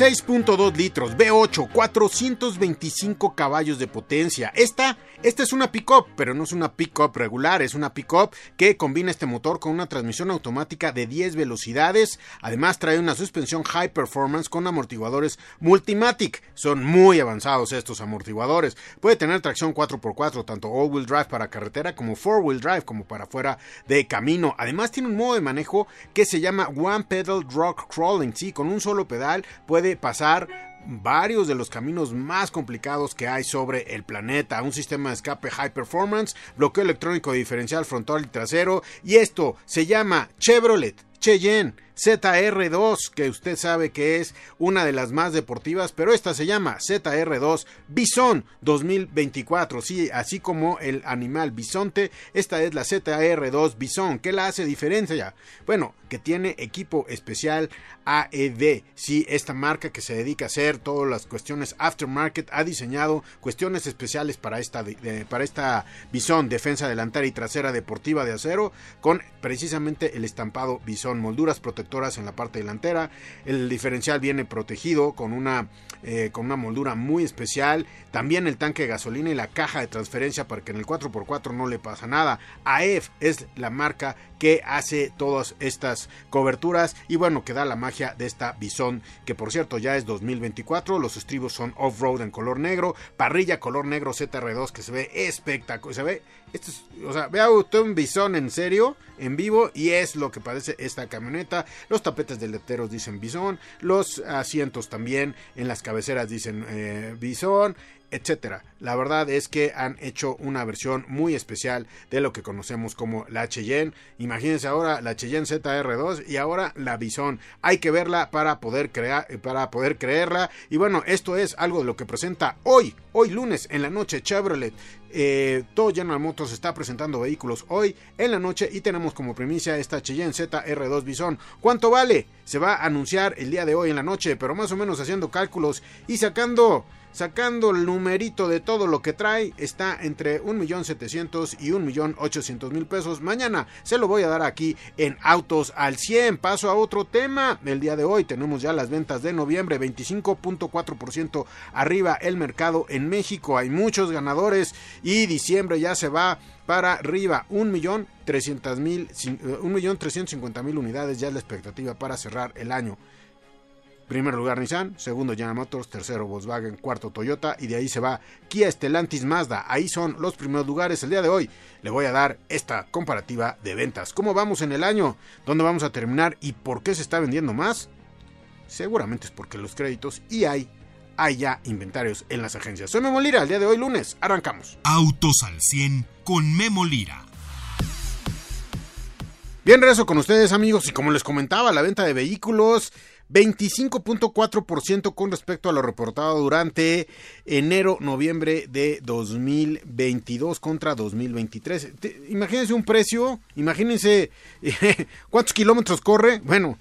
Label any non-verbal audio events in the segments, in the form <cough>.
6.2 litros, V8, 425 caballos de potencia. Esta, esta es una pick-up, pero no es una pick-up regular, es una pick-up que combina este motor con una transmisión automática de 10 velocidades. Además trae una suspensión high performance con amortiguadores Multimatic. Son muy avanzados estos amortiguadores. Puede tener tracción 4x4, tanto all-wheel drive para carretera como four-wheel drive como para fuera de camino. Además tiene un modo de manejo que se llama One Pedal Rock Crawling. Sí, con un solo pedal puede pasar varios de los caminos más complicados que hay sobre el planeta, un sistema de escape high performance, bloqueo electrónico diferencial frontal y trasero, y esto se llama Chevrolet Cheyenne ZR2, que usted sabe que es una de las más deportivas, pero esta se llama ZR2 Bison 2024, sí, así como el animal bisonte, esta es la ZR2 Bison, ¿qué la hace diferencia? Bueno, que tiene equipo especial AED, sí, esta marca que se dedica a hacer todas las cuestiones aftermarket ha diseñado cuestiones especiales para esta, para esta Bison, defensa delantera y trasera deportiva de acero, con precisamente el estampado Bison, molduras protectoras en la parte delantera. El diferencial viene protegido con una, eh, con una moldura muy especial. También el tanque de gasolina y la caja de transferencia para que en el 4x4 no le pasa nada. AEF es la marca que hace todas estas coberturas y bueno, que da la magia de esta Bison, que por cierto ya es 2024. Los estribos son off-road en color negro, parrilla color negro ZR2 que se ve espectacular. Se ve, esto o sea, vea usted un Bison en serio, en vivo, y es lo que parece esta camioneta. Los tapetes delanteros dicen Bison, los asientos también en las cabeceras dicen eh, Bison etcétera. La verdad es que han hecho una versión muy especial de lo que conocemos como la Cheyenne. Imagínense ahora la Cheyenne ZR2 y ahora la Bison. Hay que verla para poder crear, para poder creerla. Y bueno, esto es algo de lo que presenta hoy, hoy lunes en la noche Chevrolet. Eh, todo General Motors está presentando vehículos hoy en la noche y tenemos como primicia esta Cheyenne ZR2 Bison. ¿Cuánto vale? Se va a anunciar el día de hoy en la noche, pero más o menos haciendo cálculos y sacando sacando el numerito de todo lo que trae, está entre 1.700.000 y 1.800.000 pesos. Mañana se lo voy a dar aquí en Autos al 100. Paso a otro tema. El día de hoy tenemos ya las ventas de noviembre, 25.4% arriba el mercado en México. Hay muchos ganadores y diciembre ya se va para arriba. 1.350.000 unidades ya es la expectativa para cerrar el año. Primer lugar Nissan, segundo General Motors, tercero Volkswagen, cuarto Toyota y de ahí se va Kia Stellantis Mazda. Ahí son los primeros lugares. El día de hoy le voy a dar esta comparativa de ventas. ¿Cómo vamos en el año? ¿Dónde vamos a terminar? ¿Y por qué se está vendiendo más? Seguramente es porque los créditos y hay, hay ya inventarios en las agencias. Soy Memo Lira, el día de hoy lunes. Arrancamos. Autos al 100 con Memo Lira. Bien, regreso con ustedes amigos y como les comentaba, la venta de vehículos 25.4% con respecto a lo reportado durante enero-noviembre de 2022 contra 2023. imagínense un precio, imagínense <laughs> cuántos kilómetros corre. Bueno,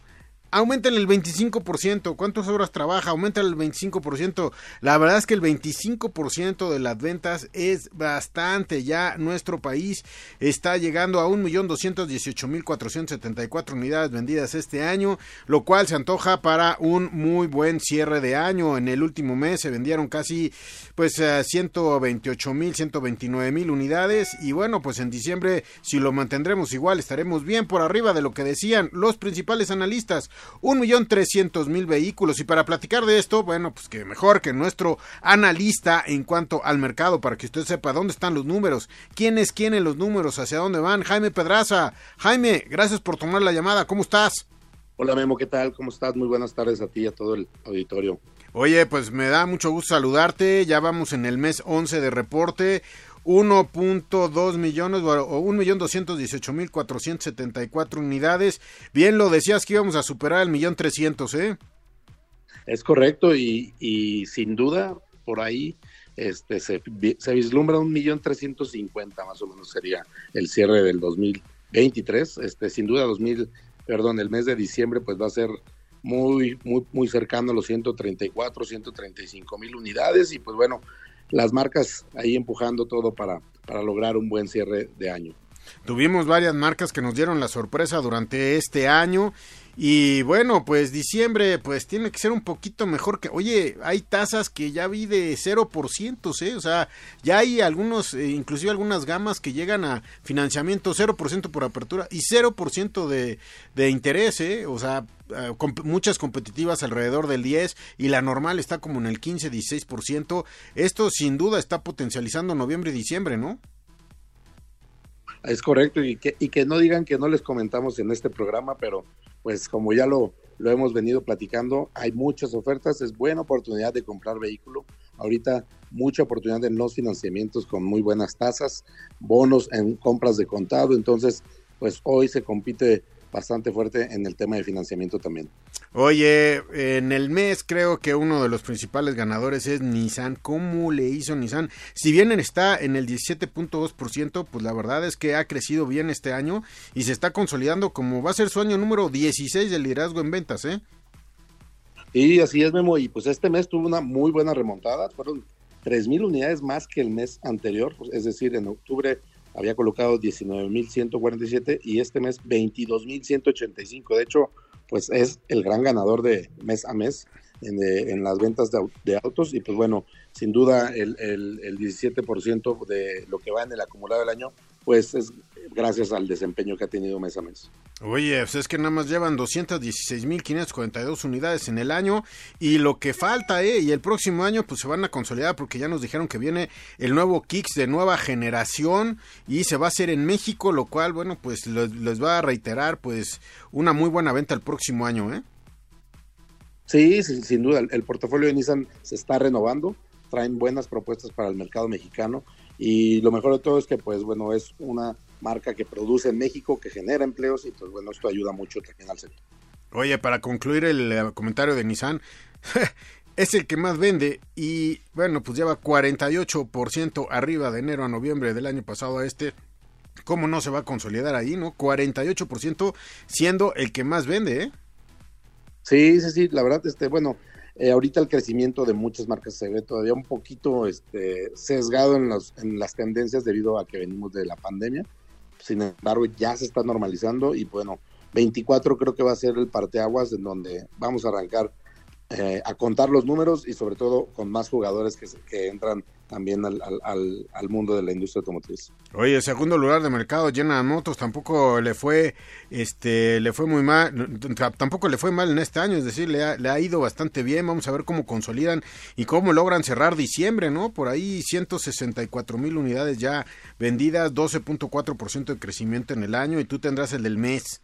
aumenten el 25%. ¿Cuántas horas trabaja? Aumenta el 25%. La verdad es que el 25% de las ventas es bastante. Ya nuestro país está llegando a 1.218.474 unidades vendidas este año, lo cual se antoja para un muy buen cierre de año. En el último mes se vendieron casi pues 128.000, 129.000 unidades y bueno, pues en diciembre si lo mantendremos igual estaremos bien por arriba de lo que decían los principales analistas un millón trescientos mil vehículos. Y para platicar de esto, bueno, pues que mejor que nuestro analista en cuanto al mercado, para que usted sepa dónde están los números, quién es quién en los números, hacia dónde van. Jaime Pedraza. Jaime, gracias por tomar la llamada. ¿Cómo estás? Hola Memo, ¿qué tal? ¿Cómo estás? Muy buenas tardes a ti y a todo el auditorio. Oye, pues me da mucho gusto saludarte. Ya vamos en el mes 11 de reporte 1.2 millones o 1.218.474 unidades. Bien lo decías que íbamos a superar el millón trescientos, ¿eh? Es correcto y, y sin duda por ahí este, se, se vislumbra un millón trescientos cincuenta más o menos sería el cierre del 2023. Este, sin duda 2000, perdón, el mes de diciembre pues va a ser muy, muy, muy cercano a los 134, 135 mil unidades y pues bueno, las marcas ahí empujando todo para, para lograr un buen cierre de año. Tuvimos varias marcas que nos dieron la sorpresa durante este año y bueno, pues diciembre pues tiene que ser un poquito mejor que... Oye, hay tasas que ya vi de 0%, ¿eh? O sea, ya hay algunos, eh, inclusive algunas gamas que llegan a financiamiento 0% por apertura y 0% de, de interés, ¿eh? O sea, eh, muchas competitivas alrededor del 10 y la normal está como en el 15-16%. Esto sin duda está potencializando noviembre y diciembre, ¿no? Es correcto, y que, y que no digan que no les comentamos en este programa, pero pues como ya lo, lo hemos venido platicando, hay muchas ofertas, es buena oportunidad de comprar vehículo. Ahorita mucha oportunidad en los financiamientos con muy buenas tasas, bonos en compras de contado, entonces pues hoy se compite bastante fuerte en el tema de financiamiento también. Oye, en el mes creo que uno de los principales ganadores es Nissan. ¿Cómo le hizo Nissan? Si bien está en el 17.2%, pues la verdad es que ha crecido bien este año y se está consolidando como va a ser su año número 16 de liderazgo en ventas, ¿eh? Y así es, Memo. Y pues este mes tuvo una muy buena remontada. Fueron 3.000 unidades más que el mes anterior. Pues, es decir, en octubre había colocado 19.147 y este mes 22.185. De hecho, pues es el gran ganador de mes a mes en, eh, en las ventas de, autos y pues bueno, sin duda el, el, el 17% de lo que va en el acumulado del año, pues es gracias al desempeño que ha tenido mes a mes. Oye, pues es que nada más llevan 216.542 unidades en el año y lo que falta, ¿eh? Y el próximo año pues se van a consolidar porque ya nos dijeron que viene el nuevo Kicks de nueva generación y se va a hacer en México, lo cual, bueno, pues les, va a reiterar pues una muy buena venta el próximo año, ¿eh? Sí, sin, duda, el portafolio de Nissan se está renovando, traen buenas propuestas para el mercado mexicano y lo mejor de todo es que pues bueno, es una marca que produce en México, que genera empleos y pues bueno, esto ayuda mucho también al sector. Oye, para concluir el eh, comentario de Nissan, <laughs> es el que más vende y bueno, pues lleva 48% arriba de enero a noviembre del año pasado a este. ¿Cómo no se va a consolidar ahí, no? 48% siendo el que más vende, ¿eh? Sí, sí, sí, la verdad, este, bueno, eh, ahorita el crecimiento de muchas marcas se ve todavía un poquito este, sesgado en, los, en las tendencias debido a que venimos de la pandemia sin embargo ya se está normalizando y bueno, 24 creo que va a ser el parteaguas en donde vamos a arrancar eh, a contar los números y sobre todo con más jugadores que, que entran también al, mundo de la industria automotriz. Oye, segundo lugar de mercado, General Motors tampoco le fue, este, le fue muy mal, tampoco le fue mal en este año, es decir, le ha, le ha ido bastante bien. Vamos a ver cómo consolidan y cómo logran cerrar diciembre, ¿no? Por ahí 164 mil unidades ya vendidas, 12.4% de crecimiento en el año y tú tendrás el del mes.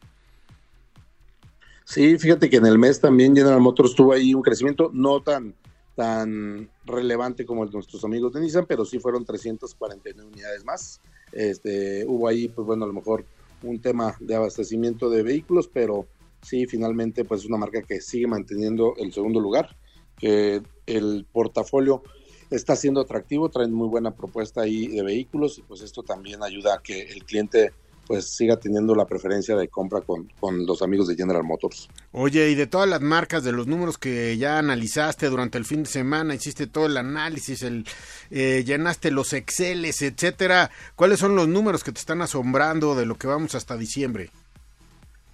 Sí, fíjate que en el mes también General Motors tuvo ahí un crecimiento no tan, tan relevante como el de nuestros amigos de Nissan, pero sí fueron 349 unidades más. Este, hubo ahí, pues bueno, a lo mejor un tema de abastecimiento de vehículos, pero sí, finalmente, pues es una marca que sigue manteniendo el segundo lugar, que el portafolio está siendo atractivo, traen muy buena propuesta ahí de vehículos y pues esto también ayuda a que el cliente pues siga teniendo la preferencia de compra con, con, los amigos de General Motors. Oye, y de todas las marcas, de los números que ya analizaste durante el fin de semana, hiciste todo el análisis, el, eh, llenaste los Exceles, etcétera, ¿cuáles son los números que te están asombrando de lo que vamos hasta diciembre?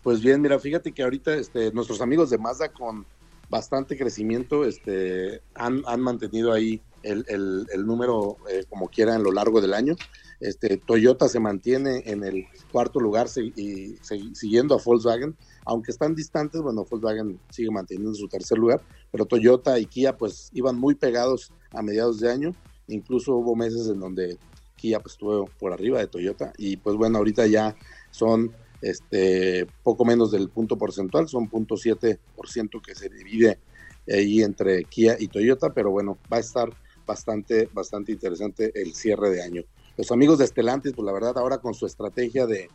Pues bien, mira, fíjate que ahorita este, nuestros amigos de Mazda con bastante crecimiento este, han, han mantenido ahí el, el, el número eh, como quiera en lo largo del año. Este, Toyota se mantiene en el cuarto lugar y, siguiendo a Volkswagen, aunque están distantes, bueno, Volkswagen sigue manteniendo su tercer lugar, pero Toyota y Kia pues iban muy pegados a mediados de año, incluso hubo meses en donde Kia pues estuvo por arriba de Toyota. Y pues bueno, ahorita ya son este poco menos del punto porcentual, son punto siete por ciento que se divide ahí entre Kia y Toyota, pero bueno, va a estar bastante, bastante interesante el cierre de año. Los amigos de Estelantis, pues la verdad ahora con su estrategia de,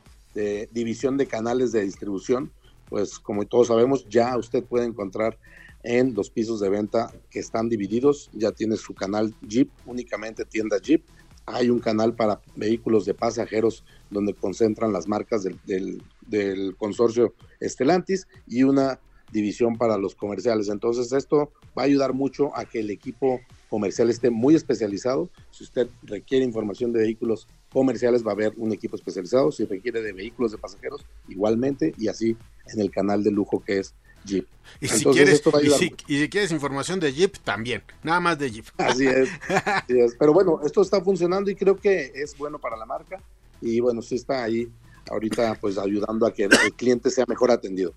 división de canales de distribución, pues como todos sabemos, ya usted puede encontrar en los pisos de venta que están divididos, ya tiene su canal Jeep, únicamente tienda Jeep, hay un canal para vehículos de pasajeros donde concentran las marcas del, del, consorcio Estelantis y una división para los comerciales. Entonces esto va a ayudar mucho a que el equipo comercial esté muy especializado. Si usted requiere información de vehículos comerciales, va a haber un equipo especializado. Si requiere de vehículos de pasajeros, igualmente, y así en el canal de lujo que es Jeep. Y, si quieres, y, si, quieres información de Jeep, también, nada más de Jeep. Así es, así es. Pero bueno, esto está funcionando y creo que es bueno para la marca. Y bueno, sí está ahí ahorita pues ayudando a que el cliente sea mejor atendido.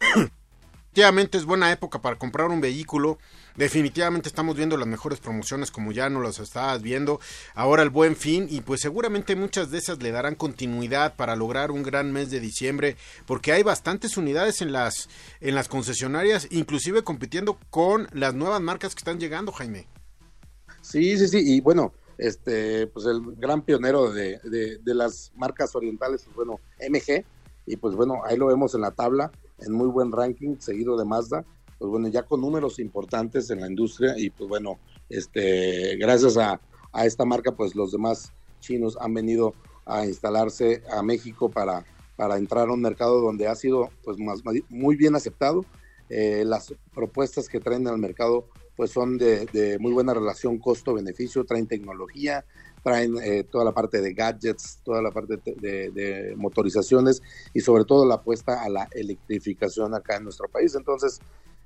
<coughs> Definitivamente es buena época para comprar un vehículo. Definitivamente estamos viendo las mejores promociones como ya no las estabas viendo. Ahora el buen fin y pues seguramente muchas de esas le darán continuidad para lograr un gran mes de diciembre porque hay bastantes unidades en las en las concesionarias, inclusive compitiendo con las nuevas marcas que están llegando, Jaime. Sí, sí, sí, y bueno, este, pues el gran pionero de, de, de las marcas orientales, pues bueno, MG, y pues bueno, ahí lo vemos en la tabla en muy buen ranking, seguido de Mazda, pues bueno, ya con números importantes en la industria y pues bueno, este, gracias a, esta marca, pues los demás chinos han venido a instalarse a México para, para entrar a un mercado donde ha sido pues más, muy bien aceptado. Eh, las propuestas que traen al mercado pues son de, de muy buena relación costo-beneficio, traen tecnología, traen eh, toda la parte de gadgets, toda la parte de, motorizaciones y sobre todo la apuesta a la electrificación acá en nuestro país. Entonces,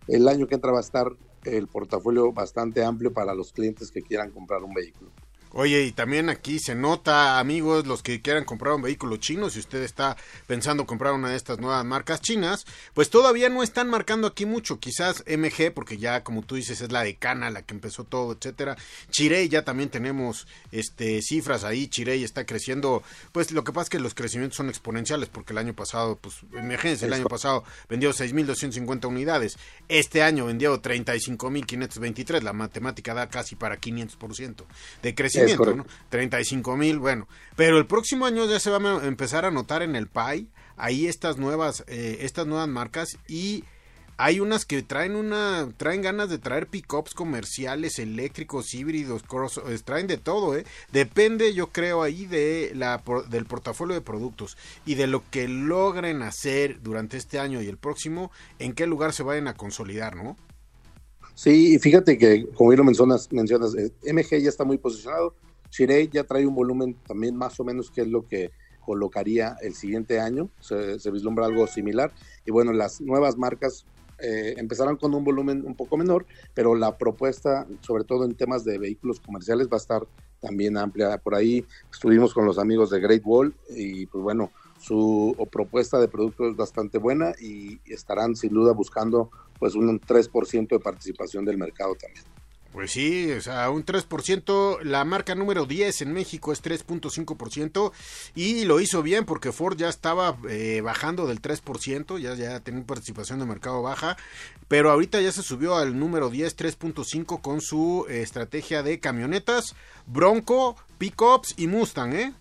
el año que entra va a estar el portafolio bastante amplio para los clientes que quieran comprar un vehículo. Oye, y también aquí se nota, amigos, los que quieran comprar un vehículo chino, si usted está pensando comprar una de estas nuevas marcas chinas, pues todavía no están marcando aquí mucho, quizás MG, porque ya como tú dices es la decana, la que empezó todo, etcétera. Chirey ya también tenemos este cifras ahí, Chirey está creciendo, pues lo que pasa es que los crecimientos son exponenciales, porque el año pasado, pues imagínense, el año pasado vendió 6.250 unidades, este año vendió 35.523, la matemática da casi para 500% de crecimiento 35 mil, bueno. Pero el próximo año ya se va a empezar a notar en el PAI ahí estas nuevas, eh, estas nuevas marcas y hay unas que traen una traen ganas de traer pickups comerciales eléctricos híbridos cross, traen de todo eh depende yo creo ahí de la del portafolio de productos y de lo que logren hacer durante este año y el próximo en qué lugar se vayan a consolidar no Sí, fíjate que, como bien lo mencionas, mencionas eh, MG ya está muy posicionado. Shirei ya trae un volumen también más o menos que es lo que colocaría el siguiente año. Se, vislumbra algo similar. Y bueno, las nuevas marcas eh, empezarán con un volumen un poco menor, pero la propuesta, sobre todo en temas de vehículos comerciales, va a estar también amplia. Por ahí estuvimos con los amigos de Great Wall y pues bueno, su propuesta de producto es bastante buena y estarán sin duda buscando pues un 3% de participación del mercado también. Pues sí, o sea, un 3%, la marca número 10 en México es 3.5% y lo hizo bien porque Ford ya estaba eh, bajando del 3%, ya, ya tenía participación de mercado baja, pero ahorita ya se subió al número 10, 3.5 con su eh, estrategia de camionetas, Bronco, Pickups y Mustang, ¿eh?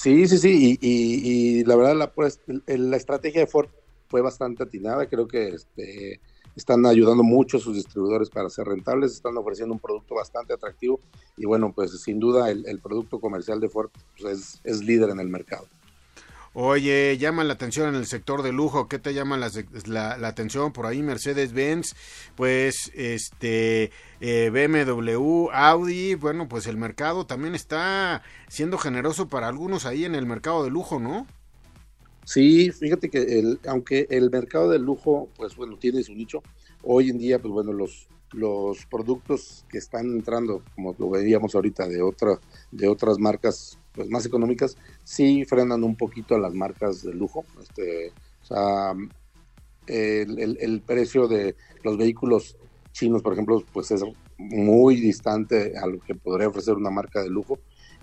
Sí, sí, sí, y, la verdad la, pues, la estrategia de Ford fue bastante atinada, creo que este, están ayudando mucho a sus distribuidores para ser rentables, están ofreciendo un producto bastante atractivo y bueno, pues sin duda el, producto comercial de Ford pues, es, líder en el mercado. Oye, llama la atención en el sector de lujo, ¿qué te llama la, la, atención? Por ahí Mercedes-Benz, pues este eh, BMW, Audi, bueno, pues el mercado también está siendo generoso para algunos ahí en el mercado de lujo, ¿no? Sí, fíjate que el, aunque el mercado del lujo, pues bueno, tiene su nicho, hoy en día, pues bueno, los, los productos que están entrando, como lo veíamos ahorita de otra, de otras marcas pues más económicas, sí frenan un poquito a las marcas de lujo. Este, el precio de los vehículos chinos, por ejemplo, pues es muy distante a lo que podría ofrecer una marca de lujo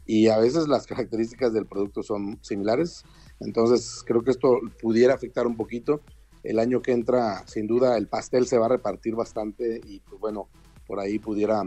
y a veces las características del producto son similares. Entonces creo que esto pudiera afectar un poquito. El año que entra, sin duda, el pastel se va a repartir bastante y pues bueno, por ahí pudiera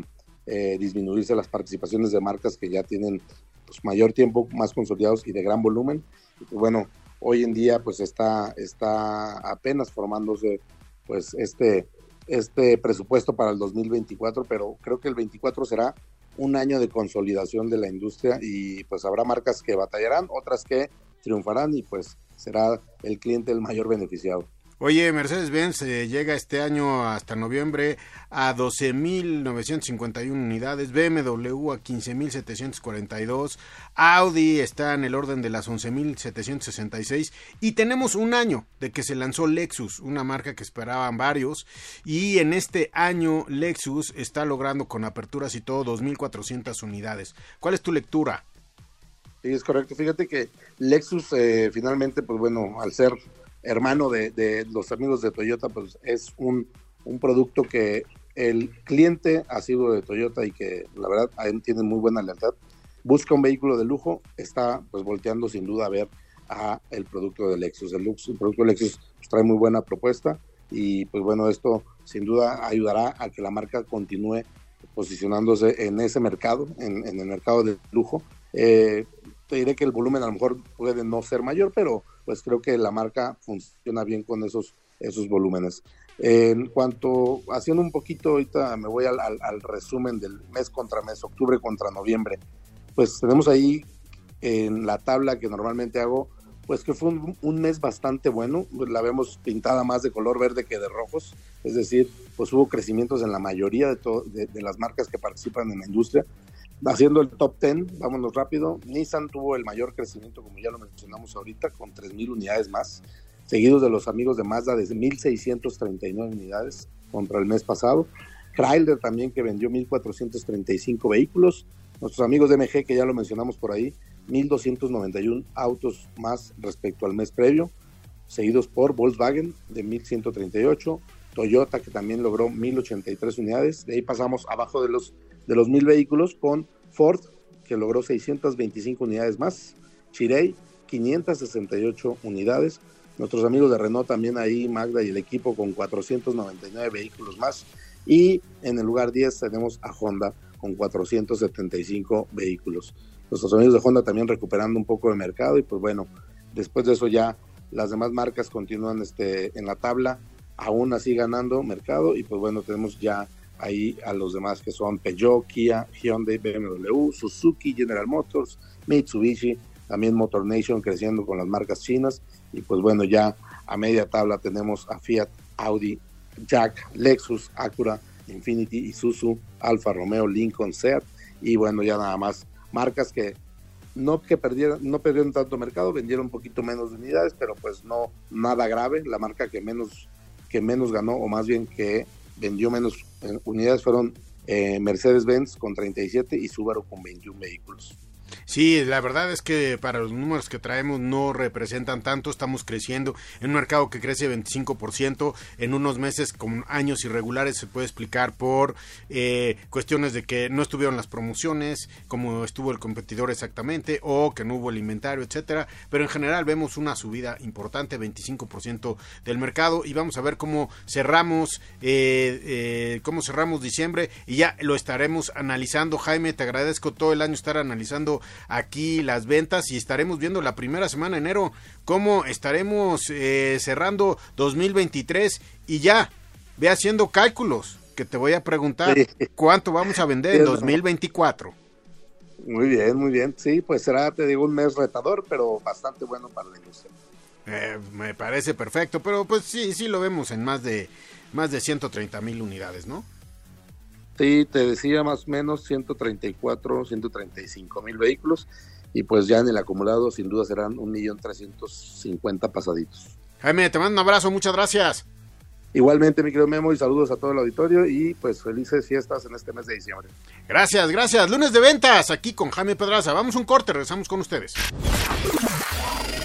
eh, disminuirse las participaciones de marcas que ya tienen pues, mayor tiempo, más consolidados y de gran volumen. Y, bueno, hoy en día pues está, está apenas formándose pues este, este presupuesto para el 2024, pero creo que el 24 será un año de consolidación de la industria y pues habrá marcas que batallarán, otras que triunfarán y pues será el cliente el mayor beneficiado. Oye, Mercedes-Benz eh, llega este año hasta noviembre a 12.951 unidades, BMW a 15.742, Audi está en el orden de las 11.766 y tenemos un año de que se lanzó Lexus, una marca que esperaban varios y en este año Lexus está logrando con aperturas y todo 2.400 unidades. ¿Cuál es tu lectura? Sí, es correcto. Fíjate que Lexus eh, finalmente, pues bueno, al ser hermano de, los amigos de Toyota, pues es un, producto que el cliente ha sido de Toyota y que la verdad tiene muy buena lealtad. Busca un vehículo de lujo, está pues volteando sin duda a ver a el producto de Lexus. El, el producto de Lexus pues, trae muy buena propuesta y pues bueno, esto sin duda ayudará a que la marca continúe posicionándose en ese mercado, en, el mercado de lujo. Eh, te diré que el volumen a lo mejor puede no ser mayor, pero pues creo que la marca funciona bien con esos, esos volúmenes. En cuanto, haciendo un poquito, ahorita me voy al, al, resumen del mes contra mes, octubre contra noviembre, pues tenemos ahí en la tabla que normalmente hago, pues que fue un, mes bastante bueno, la vemos pintada más de color verde que de rojos, es decir, pues hubo crecimientos en la mayoría de, de las marcas que participan en la industria, Haciendo el top 10, vámonos rápido. Nissan tuvo el mayor crecimiento, como ya lo mencionamos ahorita, con 3.000 unidades más, seguidos de los amigos de Mazda de 1.639 unidades contra el mes pasado. Chrysler también que vendió 1.435 vehículos. Nuestros amigos de MG, que ya lo mencionamos por ahí, 1.291 autos más respecto al mes previo, seguidos por Volkswagen de 1.138, Toyota que también logró 1.083 unidades. De ahí pasamos abajo de los de los mil vehículos con Ford, que logró 625 unidades más, Chirey, 568 unidades, nuestros amigos de Renault también ahí, Magda y el equipo con 499 vehículos más, y en el lugar 10 tenemos a Honda con 475 vehículos. Nuestros amigos de Honda también recuperando un poco de mercado y pues bueno, después de eso ya las demás marcas continúan este, en la tabla, aún así ganando mercado y pues bueno, tenemos ya ahí a los demás que son Peugeot, Kia, Hyundai, BMW, Suzuki, General Motors, Mitsubishi, también Motor Nation creciendo con las marcas chinas. Y pues bueno ya a media tabla tenemos a Fiat, Audi, Jack, Lexus, Acura, Infinity, Isuzu, Alfa Romeo, Lincoln, Seat. Y bueno ya nada más marcas que no que perdieron no perdieron tanto mercado, vendieron un poquito menos de unidades, pero pues no nada grave, la marca que menos que menos ganó o más bien que vendió menos unidades fueron eh, Mercedes-Benz con 37 y Subaru con 21 vehículos. Sí, la verdad es que para los números que traemos no representan tanto, estamos creciendo en un mercado que crece 25%, en unos meses con años irregulares se puede explicar por eh, cuestiones de que no estuvieron las promociones, como estuvo el competidor exactamente, o que no hubo el inventario, etcétera, pero en general vemos una subida importante, 25% del mercado, y vamos a ver cómo cerramos, eh, eh, cómo cerramos diciembre, y ya lo estaremos analizando. Jaime, te agradezco todo el año estar analizando aquí las ventas y estaremos viendo la primera semana de enero cómo estaremos eh, cerrando 2023 y ya ve haciendo cálculos que te voy a preguntar cuánto vamos a vender en 2024. Muy bien, muy bien. Sí, pues será, te digo, un mes retador, pero bastante bueno para la industria. Eh, me parece perfecto, pero pues sí, sí lo vemos en más de más de 130 mil unidades, ¿no? Sí, te decía más o menos 134, 135 mil vehículos y pues ya en el acumulado sin duda serán 1.350.000 pasaditos. Jaime, te mando un abrazo, muchas gracias. Igualmente, mi querido Memo, y saludos a todo el auditorio y pues felices fiestas en este mes de diciembre. Gracias, gracias. Lunes de ventas aquí con Jaime Pedraza. Vamos un corte, regresamos con ustedes.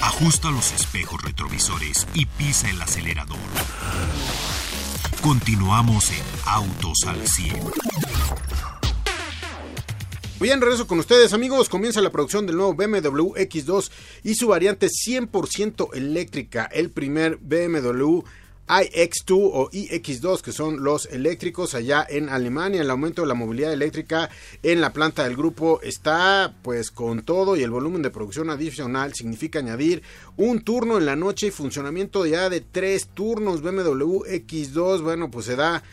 Ajusta los espejos retrovisores y pisa el acelerador. Continuamos en Autos al 100. Bien, regreso con ustedes amigos. Comienza la producción del nuevo BMW X2 y su variante 100% eléctrica. El primer BMW iX2 o iX2, que son los eléctricos allá en Alemania. El aumento de la movilidad eléctrica en la planta del grupo está pues con todo y el volumen de producción adicional significa añadir un turno en la noche y funcionamiento ya de tres turnos. BMW X2, bueno, pues se da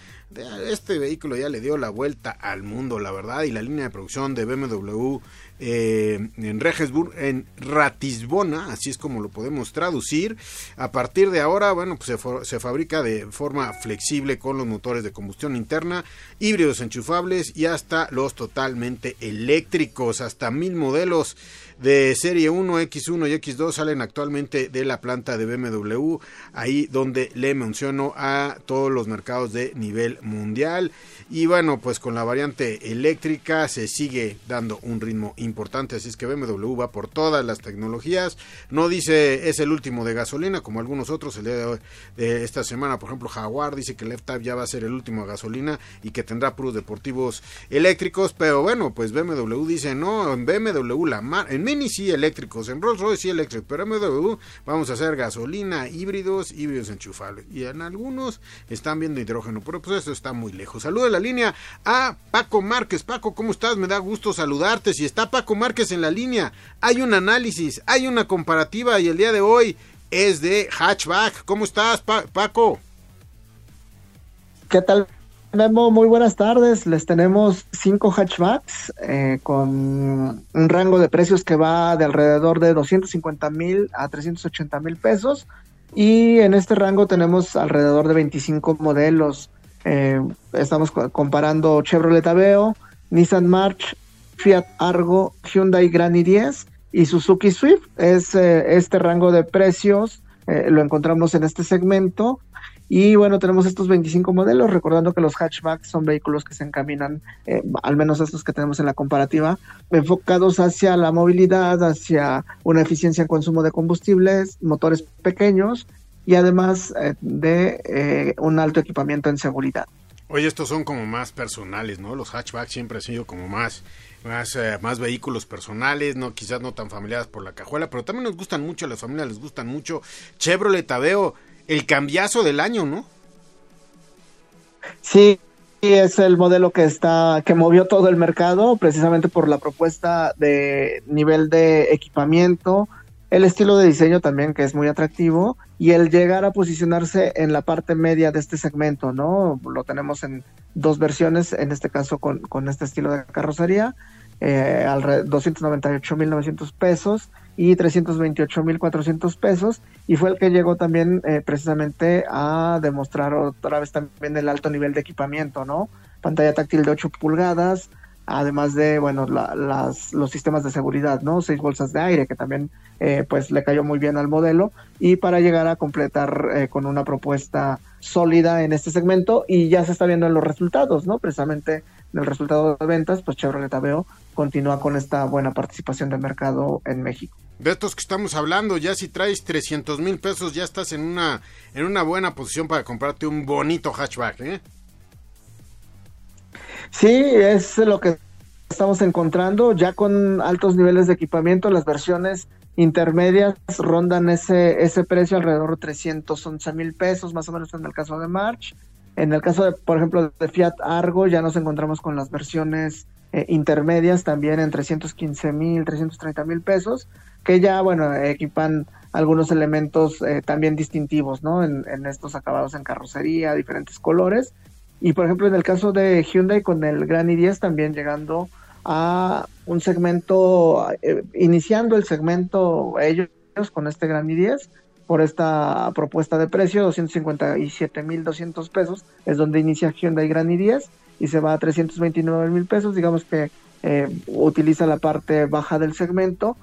este vehículo ya le dio la vuelta al mundo, la verdad, y la línea de producción de BMW eh, en Regesburg, en Ratisbona, así es como lo podemos traducir. A partir de ahora, bueno, pues se, se, fabrica de forma flexible con los motores de combustión interna, híbridos enchufables y hasta los totalmente eléctricos, hasta mil modelos de serie 1, X1 y X2 salen actualmente de la planta de BMW, ahí donde le menciono a todos los mercados de nivel mundial. Y bueno, pues con la variante eléctrica se sigue dando un ritmo importante, así es que BMW va por todas las tecnologías. No dice es el último de gasolina, como algunos otros el día de, hoy, de esta semana, por ejemplo, Jaguar dice que el F-Type ya va a ser el último de gasolina y que tendrá puros deportivos eléctricos, pero bueno, pues BMW dice no, en BMW la mar en Mini sí eléctricos, en Rolls Royce sí eléctricos, pero en vamos a hacer gasolina, híbridos, híbridos enchufables y en algunos están viendo hidrógeno, pero pues eso está muy lejos. Saludos línea a Paco Márquez. Paco, ¿cómo estás? Me da gusto saludarte. Si está Paco Márquez en la línea, hay un análisis, hay una comparativa y el día de hoy es de hatchback. ¿Cómo estás, Paco? ¿Qué tal? Memo, muy buenas tardes. Les tenemos cinco hatchbacks eh, con un rango de precios que va de alrededor de 250 mil a 380 mil pesos. Y en este rango tenemos alrededor de 25 modelos. Eh, estamos comparando Chevrolet Aveo, Nissan March, Fiat Argo, Hyundai Grand i10 y Suzuki Swift. Es eh, este rango de precios, lo encontramos en este segmento. Y bueno, tenemos estos 25 modelos, recordando que los hatchbacks son vehículos que se encaminan, al menos estos que tenemos en la comparativa, enfocados hacia la movilidad, hacia una eficiencia en consumo de combustibles, motores pequeños y además eh, de eh, un alto equipamiento en seguridad. Oye, estos son como más personales, ¿no? Los hatchbacks siempre han sido como más, más, eh, más vehículos personales, no, quizás no tan familiares por la cajuela, pero también nos gustan mucho, a las familias les gustan mucho. Chevrolet Aveo, el cambiazo del año, ¿no? Sí, es el modelo que está, que movió todo el mercado, precisamente por la propuesta de nivel de equipamiento, el estilo de diseño también que es muy atractivo y el llegar a posicionarse en la parte media de este segmento, ¿no? Lo tenemos en dos versiones, en este caso con, con este estilo de carrocería, eh, al 298.900 pesos y 328.400 pesos y fue el que llegó también eh, precisamente a demostrar otra vez también el alto nivel de equipamiento, ¿no? Pantalla táctil de 8 pulgadas, además de, bueno, las, los sistemas de seguridad, ¿no? Seis bolsas de aire, que también, eh, pues, le cayó muy bien al modelo, y para llegar a completar eh, con una propuesta sólida en este segmento, y ya se está viendo en los resultados, ¿no? Precisamente en el resultado de ventas, pues Chevrolet Aveo continúa con esta buena participación de mercado en México. De estos que estamos hablando, ya si traes 300 mil pesos, ya estás en una, en una buena posición para comprarte un bonito hatchback, ¿eh? Sí, es lo que estamos encontrando ya con altos niveles de equipamiento, las versiones intermedias rondan ese, ese precio alrededor de 311 mil pesos, más o menos en el caso de March. En el caso de, por ejemplo, de Fiat Argo, ya nos encontramos con las versiones eh, intermedias también en 315 mil, 330 mil pesos, que ya, bueno, equipan algunos elementos eh, también distintivos, ¿no? En, en, estos acabados en carrocería, diferentes colores. Y por ejemplo, en el caso de Hyundai con el Gran i10 también llegando a un segmento, eh, iniciando el segmento ellos con este Gran i10 por esta propuesta de precio, 257.200 pesos, es donde inicia Hyundai Gran i10 y se va a 329 mil pesos, digamos que eh, utiliza la parte baja del segmento.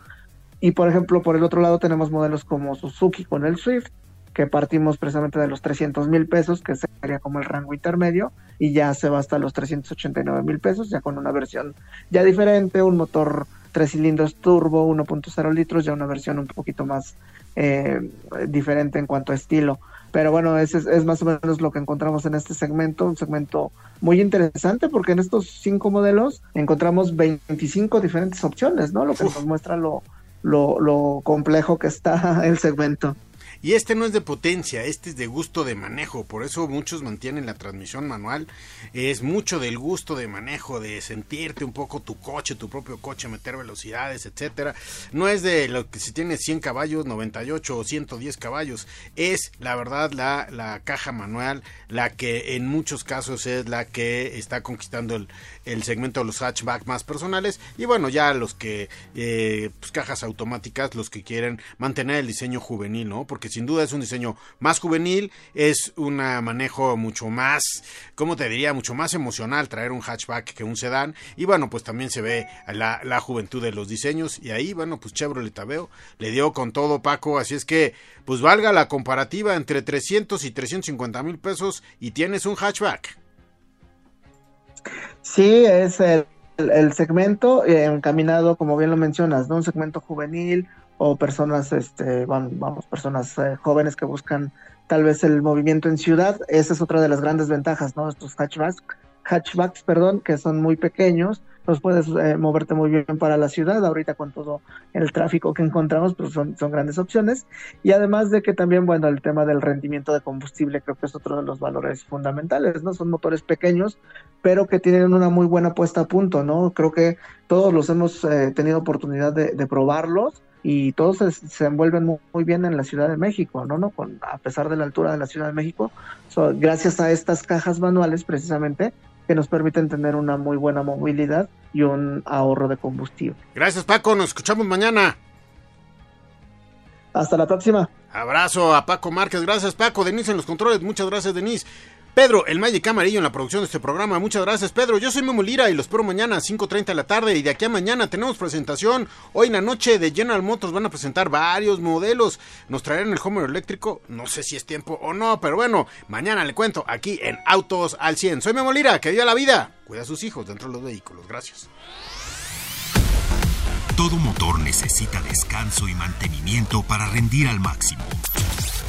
Y por ejemplo, por el otro lado tenemos modelos como Suzuki con el Swift, que partimos precisamente de los 300 mil pesos, que sería como el rango intermedio, y ya se va hasta los 389 mil pesos, ya con una versión ya diferente, un motor tres cilindros turbo, 1.0 litros, ya una versión un poquito más eh, diferente en cuanto a estilo. Pero bueno, ese es, más o menos lo que encontramos en este segmento, un segmento muy interesante porque en estos cinco modelos encontramos 25 diferentes opciones, ¿no? Lo que nos muestra lo, lo, lo complejo que está <laughs> el segmento. Y este no es de potencia, este es de gusto de manejo. Por eso muchos mantienen la transmisión manual. Es mucho del gusto de manejo, de sentirte un poco tu coche, tu propio coche, meter velocidades, etcétera. No es de lo que si tiene 100 caballos, 98 o 110 caballos. Es la verdad la, la caja manual, la que en muchos casos es la que está conquistando el, el segmento de los hatchback más personales. Y bueno, ya los que, eh, pues cajas automáticas, los que quieren mantener el diseño juvenil, ¿no? Porque sin duda es un diseño más juvenil, es un manejo mucho más, ¿cómo te diría? Mucho más emocional traer un hatchback que un sedán. Y bueno, pues también se ve la, la juventud de los diseños. Y ahí, bueno, pues Chevrolet Aveo le dio con todo Paco. Así es que, pues valga la comparativa entre 300 y 350 mil pesos y tienes un hatchback. Sí, es el, el segmento eh, encaminado, como bien lo mencionas, ¿no? Un segmento juvenil o personas, este, vamos, personas eh, jóvenes que buscan tal vez el movimiento en ciudad. Esa es otra de las grandes ventajas, ¿no? Estos hatchbacks, hatchbacks, perdón, que son muy pequeños, los puedes eh, moverte muy bien para la ciudad. Ahorita con todo el tráfico que encontramos, pues son, son grandes opciones. Y además de que también, bueno, el tema del rendimiento de combustible creo que es otro de los valores fundamentales, ¿no? Son motores pequeños, pero que tienen una muy buena puesta a punto, ¿no? Creo que todos los hemos eh, tenido oportunidad de, de probarlos y todos se, envuelven muy, bien en la Ciudad de México, ¿no? ¿No? Con, a pesar de la altura de la Ciudad de México, gracias a estas cajas manuales precisamente que nos permiten tener una muy buena movilidad y un ahorro de combustible. Gracias Paco, nos escuchamos mañana. Hasta la próxima. Abrazo a Paco Márquez, gracias Paco, Denise en los controles, muchas gracias Denise. Pedro, el Magic Amarillo en la producción de este programa. Muchas gracias, Pedro. Yo soy Memo Lira y los espero mañana a 5.30 de la tarde. Y de aquí a mañana tenemos presentación. Hoy en la noche de General Motors van a presentar varios modelos. Nos traerán el Homer eléctrico. No sé si es tiempo o no, pero bueno, mañana le cuento aquí en Autos al 100. Soy Memo Lira, que viva la vida. Cuida a sus hijos dentro de los vehículos. Gracias. Todo motor necesita descanso y mantenimiento para rendir al máximo.